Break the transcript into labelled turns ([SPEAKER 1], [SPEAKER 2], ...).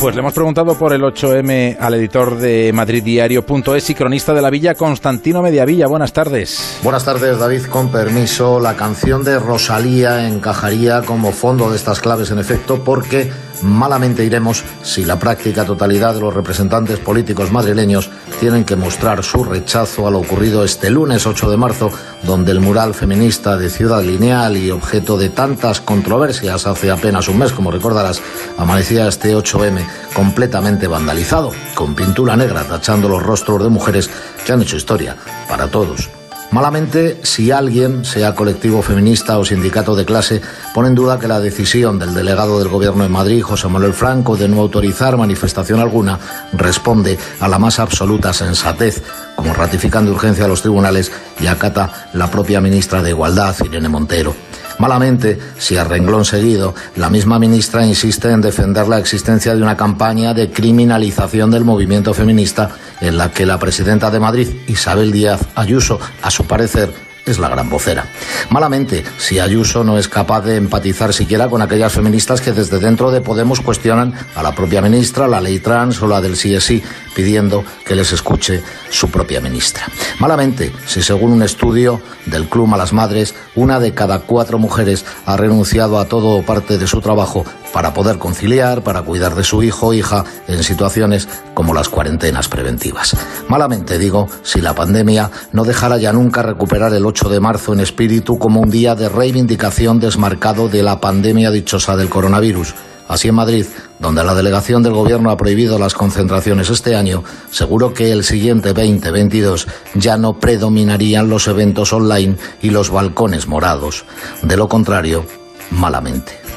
[SPEAKER 1] Pues le hemos preguntado por el 8M al editor de madriddiario.es y cronista de la villa, Constantino Mediavilla. Buenas tardes.
[SPEAKER 2] Buenas tardes, David. Con permiso, la canción de Rosalía encajaría como fondo de estas claves, en efecto, porque malamente iremos si la práctica totalidad de los representantes políticos madrileños tienen que mostrar su rechazo a lo ocurrido este lunes 8 de marzo, donde el mural feminista de Ciudad Lineal y objeto de tantas controversias hace apenas un mes, como recordarás, amanecía este 8M completamente vandalizado, con pintura negra tachando los rostros de mujeres que han hecho historia para todos. Malamente, si alguien, sea colectivo feminista o sindicato de clase, pone en duda que la decisión del delegado del Gobierno en Madrid, José Manuel Franco, de no autorizar manifestación alguna, responde a la más absoluta sensatez, como ratifican de urgencia a los tribunales y acata la propia ministra de Igualdad, Irene Montero. Malamente, si a renglón seguido, la misma ministra insiste en defender la existencia de una campaña de criminalización del movimiento feminista en la que la presidenta de Madrid, Isabel Díaz Ayuso, a su parecer, es la gran vocera. Malamente, si Ayuso no es capaz de empatizar siquiera con aquellas feministas que desde dentro de Podemos cuestionan a la propia ministra, la ley trans o la del CSI, pidiendo que les escuche su propia ministra. Malamente, si según un estudio del Club Malas Madres, una de cada cuatro mujeres ha renunciado a todo o parte de su trabajo para poder conciliar, para cuidar de su hijo o hija en situaciones como las cuarentenas preventivas. Malamente digo, si la pandemia no dejara ya nunca recuperar el 8 de marzo en espíritu como un día de reivindicación desmarcado de la pandemia dichosa del coronavirus. Así en Madrid, donde la delegación del Gobierno ha prohibido las concentraciones este año, seguro que el siguiente 2022 ya no predominarían los eventos online y los balcones morados. De lo contrario, malamente.